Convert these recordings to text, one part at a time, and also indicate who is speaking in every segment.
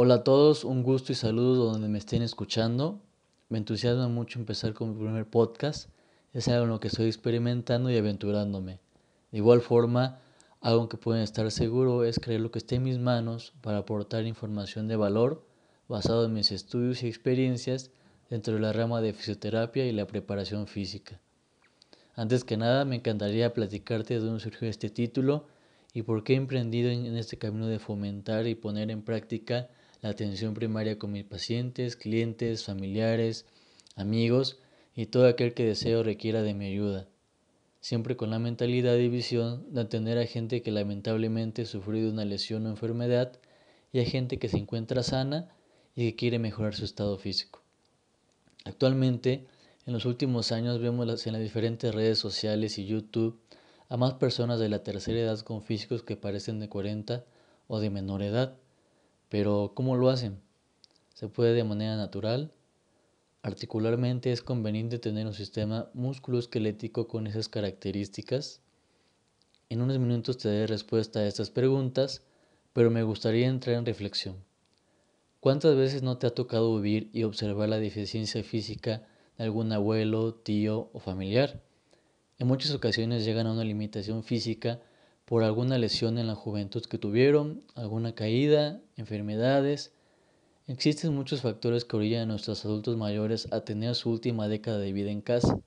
Speaker 1: Hola a todos, un gusto y saludos donde me estén escuchando. Me entusiasma mucho empezar con mi primer podcast. Es algo en lo que estoy experimentando y aventurándome. De igual forma, algo que pueden estar seguro es creer lo que esté en mis manos para aportar información de valor basado en mis estudios y experiencias dentro de la rama de fisioterapia y la preparación física. Antes que nada, me encantaría platicarte de dónde surgió este título y por qué he emprendido en este camino de fomentar y poner en práctica la atención primaria con mis pacientes, clientes, familiares, amigos y todo aquel que desee o requiera de mi ayuda, siempre con la mentalidad y visión de atender a gente que lamentablemente ha sufrido una lesión o enfermedad y a gente que se encuentra sana y que quiere mejorar su estado físico. Actualmente, en los últimos años vemos en las diferentes redes sociales y YouTube a más personas de la tercera edad con físicos que parecen de 40 o de menor edad pero ¿cómo lo hacen? ¿Se puede de manera natural? Articularmente es conveniente tener un sistema musculoesquelético con esas características. En unos minutos te daré respuesta a estas preguntas, pero me gustaría entrar en reflexión. ¿Cuántas veces no te ha tocado vivir y observar la deficiencia física de algún abuelo, tío o familiar? En muchas ocasiones llegan a una limitación física por alguna lesión en la juventud que tuvieron, alguna caída, enfermedades. Existen muchos factores que orillan a nuestros adultos mayores a tener su última década de vida en casa.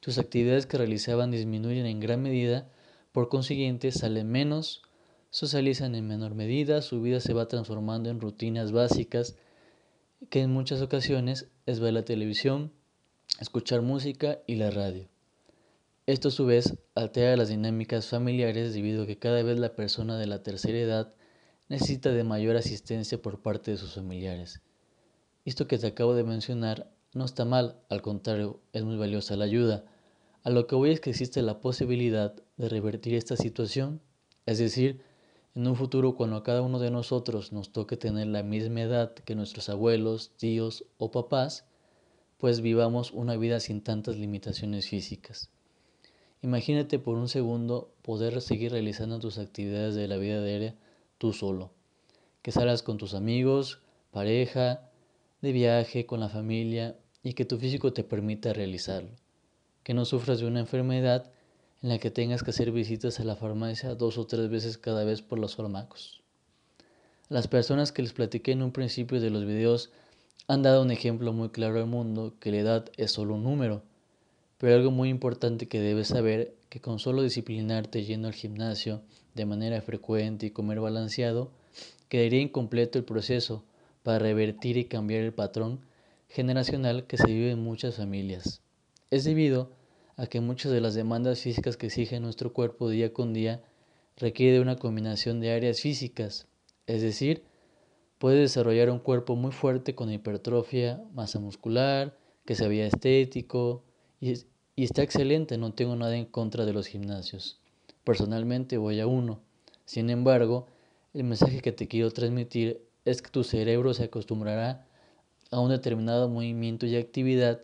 Speaker 1: Sus actividades que realizaban disminuyen en gran medida, por consiguiente salen menos, socializan en menor medida, su vida se va transformando en rutinas básicas que en muchas ocasiones es ver la televisión, escuchar música y la radio. Esto a su vez altera las dinámicas familiares debido a que cada vez la persona de la tercera edad necesita de mayor asistencia por parte de sus familiares. Esto que te acabo de mencionar no está mal, al contrario, es muy valiosa la ayuda. A lo que voy es que existe la posibilidad de revertir esta situación, es decir, en un futuro cuando a cada uno de nosotros nos toque tener la misma edad que nuestros abuelos, tíos o papás, pues vivamos una vida sin tantas limitaciones físicas. Imagínate por un segundo poder seguir realizando tus actividades de la vida diaria tú solo. Que salgas con tus amigos, pareja, de viaje, con la familia y que tu físico te permita realizarlo. Que no sufras de una enfermedad en la que tengas que hacer visitas a la farmacia dos o tres veces cada vez por los fármacos. Las personas que les platiqué en un principio de los videos han dado un ejemplo muy claro al mundo que la edad es solo un número pero algo muy importante que debes saber que con solo disciplinarte yendo al gimnasio de manera frecuente y comer balanceado, quedaría incompleto el proceso para revertir y cambiar el patrón generacional que se vive en muchas familias. Es debido a que muchas de las demandas físicas que exige nuestro cuerpo día con día requiere una combinación de áreas físicas, es decir, puede desarrollar un cuerpo muy fuerte con hipertrofia, masa muscular, que se vea estético, y, está excelente, no tengo nada en contra de los gimnasios. Personalmente voy a uno. Sin embargo, el mensaje que te quiero transmitir es que tu cerebro se acostumbrará a un determinado movimiento y actividad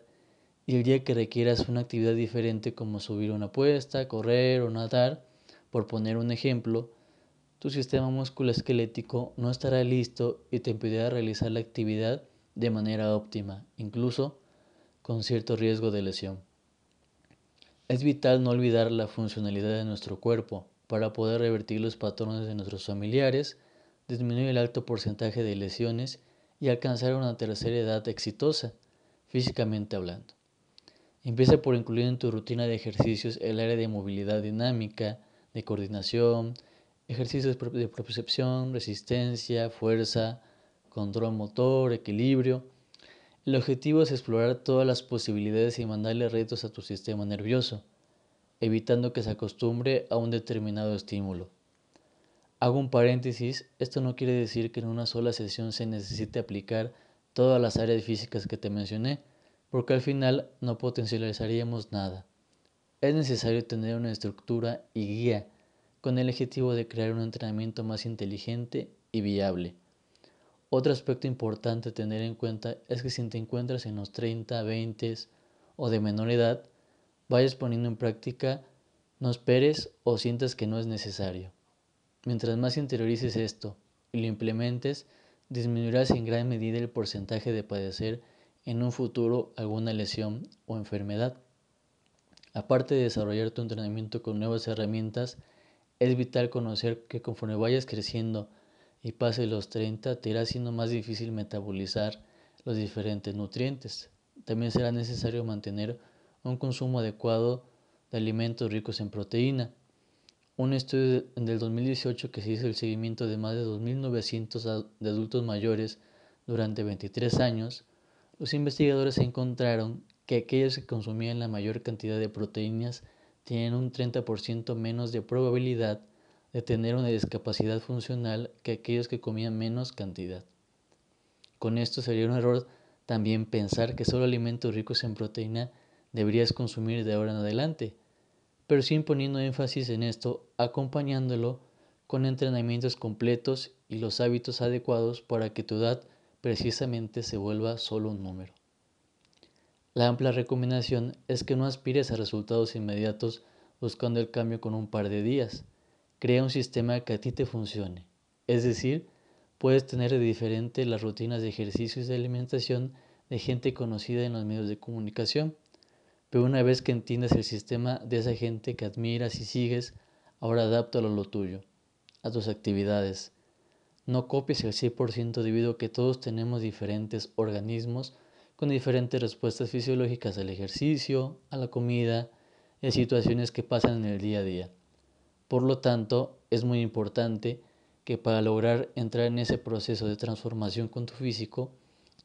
Speaker 1: y el día que requieras una actividad diferente como subir una apuesta, correr o nadar, por poner un ejemplo, tu sistema musculoesquelético no estará listo y te impedirá realizar la actividad de manera óptima, incluso con cierto riesgo de lesión. Es vital no olvidar la funcionalidad de nuestro cuerpo para poder revertir los patrones de nuestros familiares, disminuir el alto porcentaje de lesiones y alcanzar una tercera edad exitosa, físicamente hablando. Empieza por incluir en tu rutina de ejercicios el área de movilidad dinámica, de coordinación, ejercicios de propiocepción, resistencia, fuerza, control motor, equilibrio, el objetivo es explorar todas las posibilidades y mandarle retos a tu sistema nervioso, evitando que se acostumbre a un determinado estímulo. Hago un paréntesis, esto no quiere decir que en una sola sesión se necesite aplicar todas las áreas físicas que te mencioné, porque al final no potencializaríamos nada. Es necesario tener una estructura y guía con el objetivo de crear un entrenamiento más inteligente y viable. Otro aspecto importante a tener en cuenta es que si te encuentras en los 30, 20 o de menor edad, vayas poniendo en práctica, no esperes o sientas que no es necesario. Mientras más interiorices esto y lo implementes, disminuirás en gran medida el porcentaje de padecer en un futuro alguna lesión o enfermedad. Aparte de desarrollar tu entrenamiento con nuevas herramientas, es vital conocer que conforme vayas creciendo y pases los 30, te irá siendo más difícil metabolizar los diferentes nutrientes. También será necesario mantener un consumo adecuado de alimentos ricos en proteína. Un estudio del 2018 que se hizo el seguimiento de más de 2.900 de adultos mayores durante 23 años, los investigadores encontraron que aquellos que consumían la mayor cantidad de proteínas tienen un 30% menos de probabilidad de tener una discapacidad funcional que aquellos que comían menos cantidad. Con esto sería un error también pensar que solo alimentos ricos en proteína deberías consumir de ahora en adelante, pero sin poniendo énfasis en esto, acompañándolo con entrenamientos completos y los hábitos adecuados para que tu edad precisamente se vuelva solo un número. La amplia recomendación es que no aspires a resultados inmediatos buscando el cambio con un par de días. Crea un sistema que a ti te funcione. Es decir, puedes tener de diferente las rutinas de ejercicios y de alimentación de gente conocida en los medios de comunicación. Pero una vez que entiendas el sistema de esa gente que admiras y sigues, ahora adáptalo a lo tuyo, a tus actividades. No copies el 100% debido que todos tenemos diferentes organismos con diferentes respuestas fisiológicas al ejercicio, a la comida y a situaciones que pasan en el día a día. Por lo tanto, es muy importante que para lograr entrar en ese proceso de transformación con tu físico,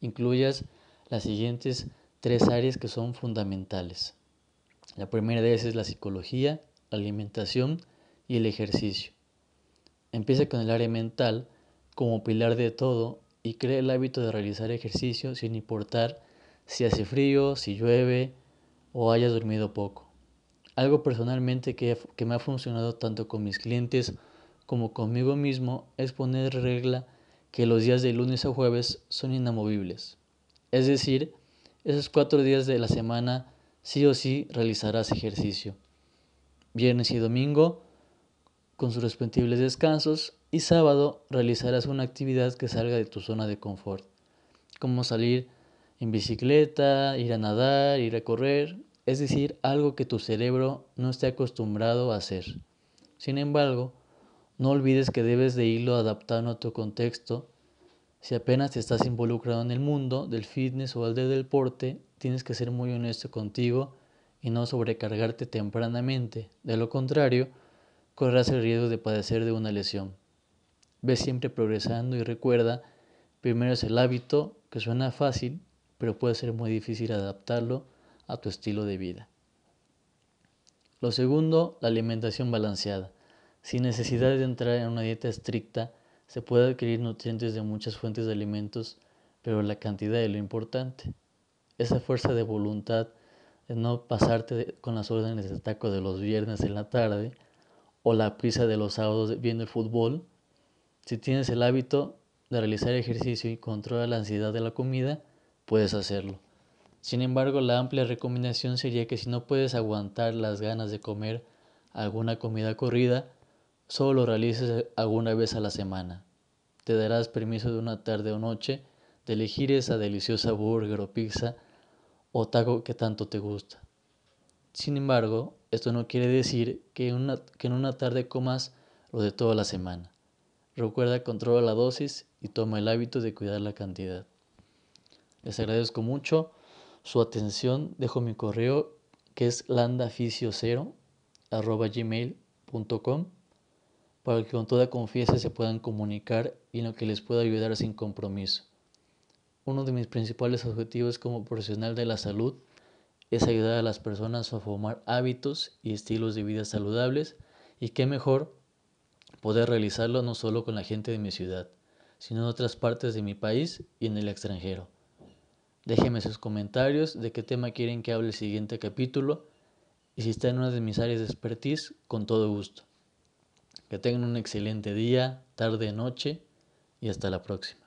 Speaker 1: incluyas las siguientes tres áreas que son fundamentales. La primera de ellas es la psicología, la alimentación y el ejercicio. Empieza con el área mental como pilar de todo y crea el hábito de realizar ejercicio sin importar si hace frío, si llueve o hayas dormido poco. Algo personalmente que, que me ha funcionado tanto con mis clientes como conmigo mismo es poner regla que los días de lunes a jueves son inamovibles. Es decir, esos cuatro días de la semana sí o sí realizarás ejercicio. Viernes y domingo con sus respectivos descansos y sábado realizarás una actividad que salga de tu zona de confort, como salir en bicicleta, ir a nadar, ir a correr, es decir, algo que tu cerebro no esté acostumbrado a hacer. Sin embargo, no olvides que debes de irlo adaptando a tu contexto si apenas te estás involucrado en el mundo del fitness o del deporte, tienes que ser muy honesto contigo y no sobrecargarte tempranamente. De lo contrario, correrás el riesgo de padecer de una lesión. Ve siempre progresando y recuerda, primero es el hábito, que suena fácil, pero puede ser muy difícil adaptarlo a tu estilo de vida. Lo segundo, la alimentación balanceada. Sin necesidad de entrar en una dieta estricta, se puede adquirir nutrientes de muchas fuentes de alimentos, pero la cantidad es lo importante. Esa fuerza de voluntad de no pasarte con las órdenes de taco de los viernes en la tarde o la prisa de los sábados viendo el fútbol. Si tienes el hábito de realizar ejercicio y controlar la ansiedad de la comida, puedes hacerlo. Sin embargo, la amplia recomendación sería que si no puedes aguantar las ganas de comer alguna comida corrida, solo lo realices alguna vez a la semana. Te darás permiso de una tarde o noche de elegir esa deliciosa burger o pizza o taco que tanto te gusta. Sin embargo, esto no quiere decir que, que en una tarde comas lo de toda la semana. Recuerda, controla la dosis y toma el hábito de cuidar la cantidad. Les agradezco mucho su atención. Dejo mi correo que es landaficio0 para que con toda confianza se puedan comunicar y en lo que les pueda ayudar sin compromiso. Uno de mis principales objetivos como profesional de la salud es ayudar a las personas a formar hábitos y estilos de vida saludables y qué mejor poder realizarlo no solo con la gente de mi ciudad, sino en otras partes de mi país y en el extranjero. Déjenme sus comentarios de qué tema quieren que hable el siguiente capítulo y si está en una de mis áreas de expertise, con todo gusto. Que tengan un excelente día, tarde, noche y hasta la próxima.